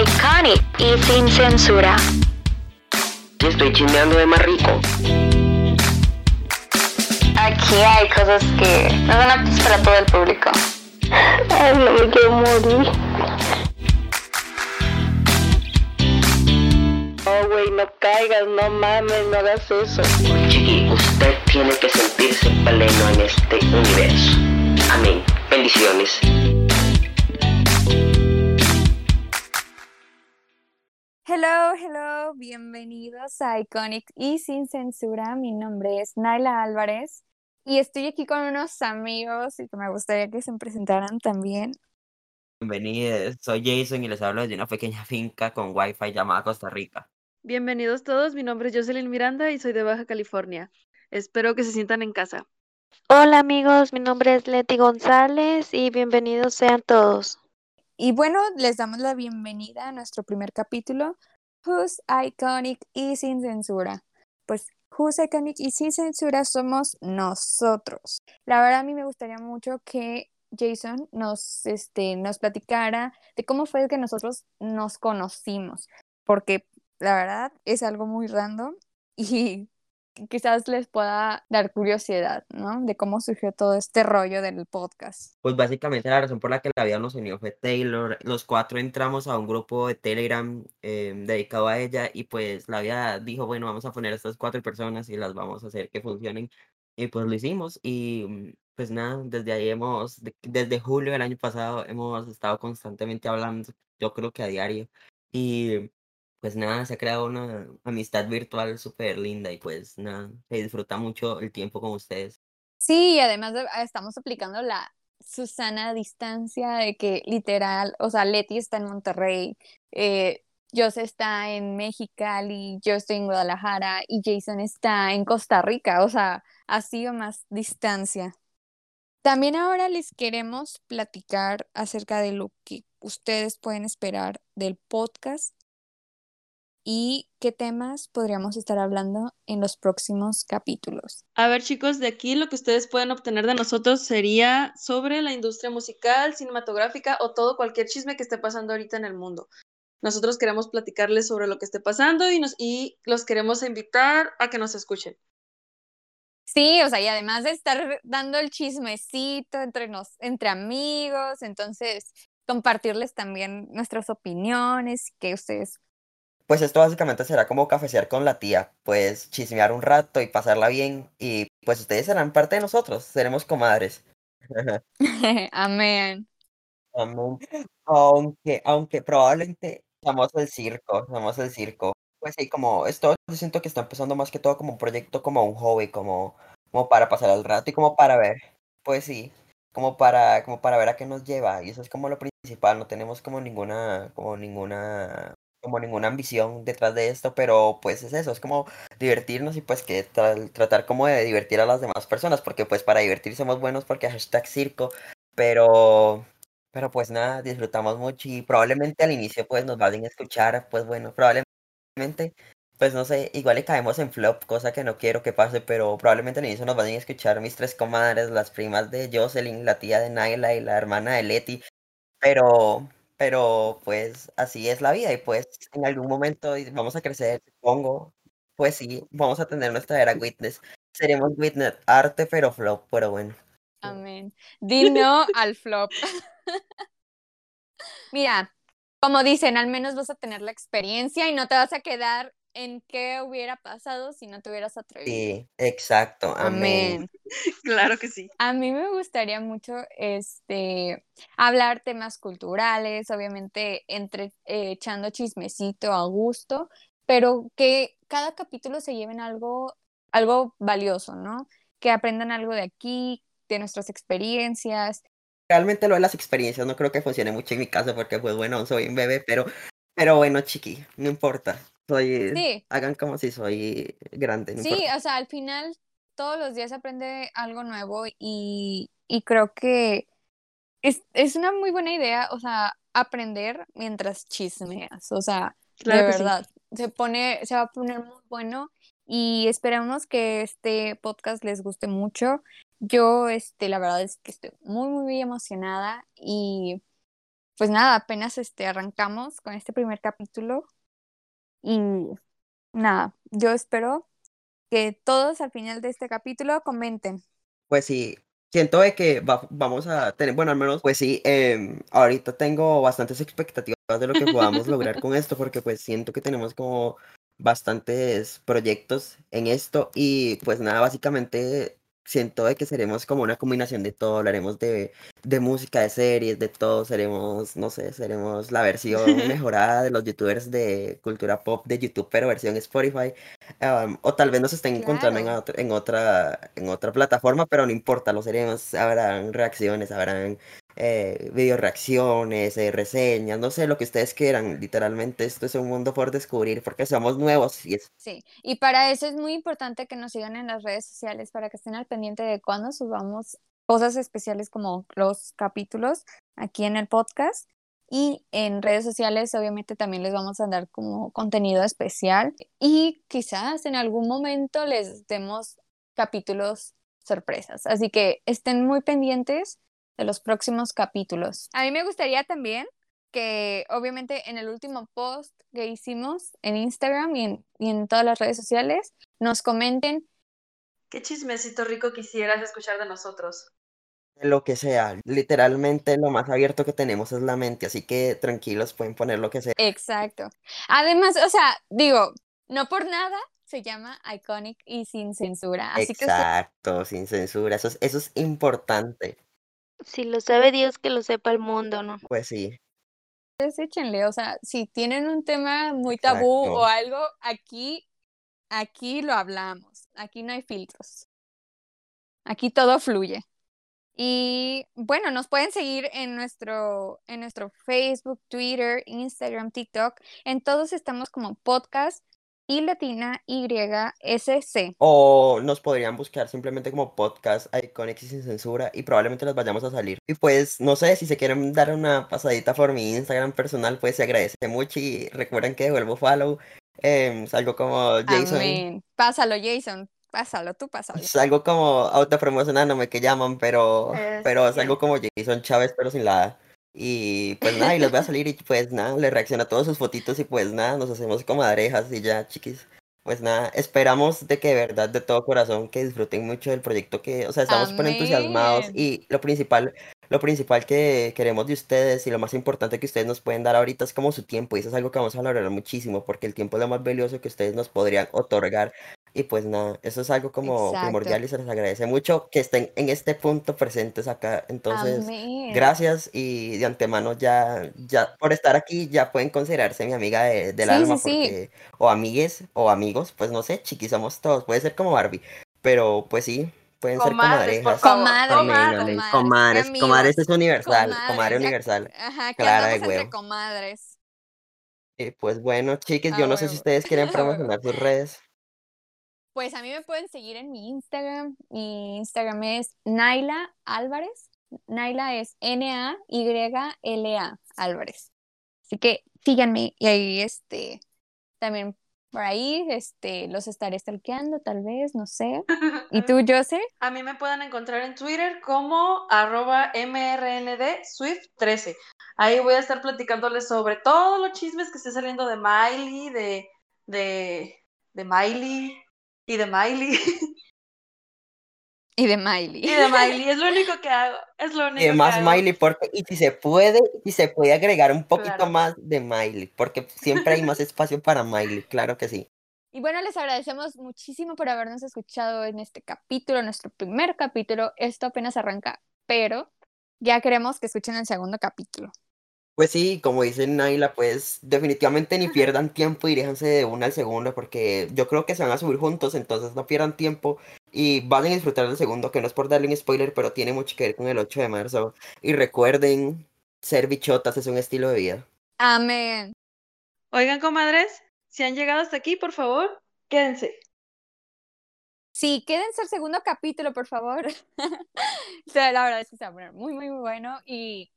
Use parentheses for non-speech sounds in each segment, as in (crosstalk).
iconic y sin censura. Y estoy chismeando de más rico. Aquí hay cosas que no son aptas para todo el público. Ay, no me quiero morir. Oh, güey, no caigas, no mames, no hagas eso. Chiqui, usted tiene que sentirse pleno en este universo. Amén. Bendiciones. Hello, hello, bienvenidos a Iconic y sin censura. Mi nombre es Naila Álvarez y estoy aquí con unos amigos y que me gustaría que se presentaran también. Bienvenidos, soy Jason y les hablo de una pequeña (laughs) finca con wifi llamada Costa Rica. Bienvenidos todos, mi nombre es Jocelyn Miranda y soy de Baja California. Espero que se sientan en casa. Hola amigos, mi nombre es Leti González y bienvenidos sean todos. Y bueno, les damos la bienvenida a nuestro primer capítulo, Who's Iconic y sin censura. Pues Who's Iconic y sin censura somos nosotros. La verdad a mí me gustaría mucho que Jason nos, este, nos platicara de cómo fue que nosotros nos conocimos, porque la verdad es algo muy random y quizás les pueda dar curiosidad, ¿no? De cómo surgió todo este rollo del podcast. Pues básicamente la razón por la que la vida nos unió fue Taylor. Los cuatro entramos a un grupo de Telegram eh, dedicado a ella y pues la vida dijo, bueno, vamos a poner a estas cuatro personas y las vamos a hacer que funcionen. Y pues lo hicimos y mm, pues nada, desde ahí hemos, desde julio del año pasado hemos estado constantemente hablando, yo creo que a diario. Y pues nada, se ha creado una amistad virtual súper linda y pues nada, se disfruta mucho el tiempo con ustedes. Sí, y además ah, estamos aplicando la Susana distancia de que literal, o sea, Leti está en Monterrey, eh, Jose está en Mexicali, yo estoy en Guadalajara y Jason está en Costa Rica, o sea, ha sido más distancia. También ahora les queremos platicar acerca de lo que ustedes pueden esperar del podcast y qué temas podríamos estar hablando en los próximos capítulos. A ver chicos, de aquí lo que ustedes pueden obtener de nosotros sería sobre la industria musical, cinematográfica o todo cualquier chisme que esté pasando ahorita en el mundo. Nosotros queremos platicarles sobre lo que esté pasando y, nos, y los queremos invitar a que nos escuchen. Sí, o sea, y además de estar dando el chismecito entre, nos, entre amigos, entonces compartirles también nuestras opiniones, que ustedes pues esto básicamente será como cafecear con la tía, pues chismear un rato y pasarla bien y pues ustedes serán parte de nosotros, seremos comadres. (laughs) (laughs) Amén. Amén. Aunque, aunque probablemente somos el circo, somos el circo. Pues sí, como esto yo siento que está empezando más que todo como un proyecto, como un hobby, como, como para pasar el rato y como para ver. Pues sí, como para, como para ver a qué nos lleva. Y eso es como lo principal, no tenemos como ninguna, como ninguna como ninguna ambición detrás de esto, pero pues es eso, es como divertirnos y pues que tratar como de divertir a las demás personas, porque pues para divertir somos buenos porque hashtag circo, pero, pero pues nada, disfrutamos mucho y probablemente al inicio pues nos vayan a escuchar, pues bueno, probablemente, pues no sé, igual le caemos en flop, cosa que no quiero que pase, pero probablemente al inicio nos vayan a escuchar mis tres comadres, las primas de Jocelyn, la tía de Naila y la hermana de Leti, pero pero pues así es la vida y pues en algún momento vamos a crecer, supongo, pues sí, vamos a tener nuestra era Witness. Seremos Witness, arte pero flop, pero bueno. Amén. Di no al flop. (laughs) Mira, como dicen, al menos vas a tener la experiencia y no te vas a quedar en qué hubiera pasado si no te hubieras atrevido. Sí, exacto. Amén. (laughs) claro que sí. A mí me gustaría mucho este hablar temas culturales, obviamente entre eh, echando chismecito a gusto, pero que cada capítulo se lleven algo algo valioso, ¿no? Que aprendan algo de aquí, de nuestras experiencias. Realmente lo de las experiencias no creo que funcione mucho en mi caso porque pues bueno, soy un bebé, pero pero bueno, chiqui, no importa soy, hagan como si soy grande. sí, o sea, al final todos los días aprende algo nuevo y, y creo que es, es, una muy buena idea, o sea, aprender mientras chismeas, o sea, de verdad, se pone, se va a poner muy bueno y esperamos que este podcast les guste mucho. Yo, este, la verdad es que estoy muy, muy emocionada y pues nada, apenas este, arrancamos con este primer capítulo y nada, yo espero que todos al final de este capítulo comenten. Pues sí, siento de que va- vamos a tener, bueno, al menos, pues sí, em, ahorita tengo bastantes expectativas de lo que podamos lograr con esto, porque pues siento que tenemos como bastantes proyectos en esto y pues nada, básicamente siento de que seremos como una combinación de todo, hablaremos de, de música, de series, de todo, seremos, no sé, seremos la versión (laughs) mejorada de los youtubers de cultura pop de YouTube, pero versión Spotify. Um, o tal vez nos estén encontrando en, otra- en otra en otra plataforma, pero no importa, lo seremos. Habrán reacciones, habrán eh, video reacciones, eh, reseñas, no sé, lo que ustedes quieran. Literalmente esto es un mundo por descubrir porque somos nuevos y es Sí, y para eso es muy importante que nos sigan en las redes sociales para que estén al pendiente de cuando subamos cosas especiales como los capítulos aquí en el podcast. Y en redes sociales obviamente también les vamos a dar como contenido especial y quizás en algún momento les demos capítulos sorpresas. Así que estén muy pendientes de los próximos capítulos. A mí me gustaría también que obviamente en el último post que hicimos en Instagram y en, y en todas las redes sociales nos comenten ¿Qué chismecito rico quisieras escuchar de nosotros? lo que sea. Literalmente lo más abierto que tenemos es la mente, así que tranquilos, pueden poner lo que sea. exacto. Además, o sea, digo, no por nada se llama Iconic y sin censura. Así que ustedes Exacto, sin censura. Eso es, eso es importante. Si lo sabe Dios, que lo sepa el mundo, ¿no? Pues sí. échenle, o sea, si tienen un tema muy tabú o algo, aquí, aquí lo hablamos. Aquí no hay filtros. Aquí todo fluye. Y bueno, nos pueden seguir en nuestro, en nuestro Facebook, Twitter, Instagram, TikTok. En todos estamos como podcast y latina YSC. O nos podrían buscar simplemente como podcast Iconics y sin censura y probablemente les vayamos a salir. Y pues no sé, si se quieren dar una pasadita por mi Instagram personal, pues se agradece mucho y recuerden que devuelvo follow. em, salgo como Jason. Amén. Pásalo, Jason. Pásalo, tú pásalo. Salgo como autopromocionándome que llaman, pero, Es pero salgo como Jason Chávez, pero sin la A. Y pues nada, y les voy a (laughs) salir y pues nada, le reacciona a todas sus fotitos y pues nada, nos hacemos comadrejas y ya, chiquis. Pues nada, esperamos de que de verdad, de todo corazón, que disfruten mucho del proyecto que, o sea, estamos entusiasmados y lo principal, lo principal que queremos de ustedes y lo más importante que ustedes nos pueden dar ahorita es como su tiempo y eso es algo que vamos a valorar muchísimo porque el tiempo es lo más valioso que ustedes nos podrían otorgar y pues nada, eso es algo como Exacto. primordial y se les agradece mucho que estén en este punto presentes acá. Entonces, Amén. gracias y de antemano ya, ya por estar aquí ya pueden considerarse mi amiga de- del Sí, alma sí, sí. porque, o amigues o amigos, pues no sé, chiquis somos todos, puede ser como Barbie, pero pues sí, pueden ser Comadres, comadrejas. Comadres, Comadres. comadres, Comadres, es universal, Comadres, comadre universal. Ajá, Clara de entre huevo. comadres. Y pues bueno, chiquis, yo no sé si ustedes quieren promocionar sus redes. Pues a mí me pueden seguir en mi Instagram. Mi Instagram es Naila Álvarez. Naila es N-A-Y-L-A Álvarez. Así que síganme y ahí este también por ahí este los estaré stalkeando tal vez, no sé. ¿Y tú, (laughs) Jose? A mí me pueden encontrar en Twitter como arroba mrndswift13. Ahí voy a estar platicándoles sobre todos los chismes que esté saliendo de Miley, de, de, de Miley y de Miley (laughs) Y de Miley. y de Miley. Es lo (laughs) único que hago. Es lo único Y además que hago. Miley, porque, y si se puede, y se puede agregar un poquito Claro. más de Miley, porque siempre hay más espacio para Miley, claro que sí. Y bueno, les agradecemos muchísimo por habernos escuchado en este capítulo, nuestro primer capítulo. Esto apenas arranca, pero ya queremos que escuchen el segundo capítulo. Pues sí, como dice Naila, pues definitivamente ni pierdan tiempo y déjense de una al segundo, porque yo creo que se van a subir juntos, entonces no pierdan tiempo y vayan a disfrutar del segundo, que no es por darle un spoiler, pero tiene mucho que ver con el 8 de marzo. Y recuerden, ser bichotas es un estilo de vida. Amén. Oigan, comadres, si han llegado hasta aquí, por favor, quédense. Sí, quédense al segundo capítulo, por favor. (laughs) O sea, la verdad es que se va a poner muy, muy, muy bueno y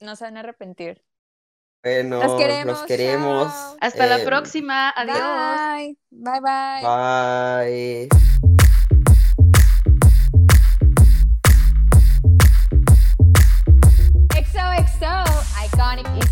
no se van a arrepentir. Bueno, los queremos. Hasta la eh, próxima. Adiós. Bye, bye. Bye. bye. Iconic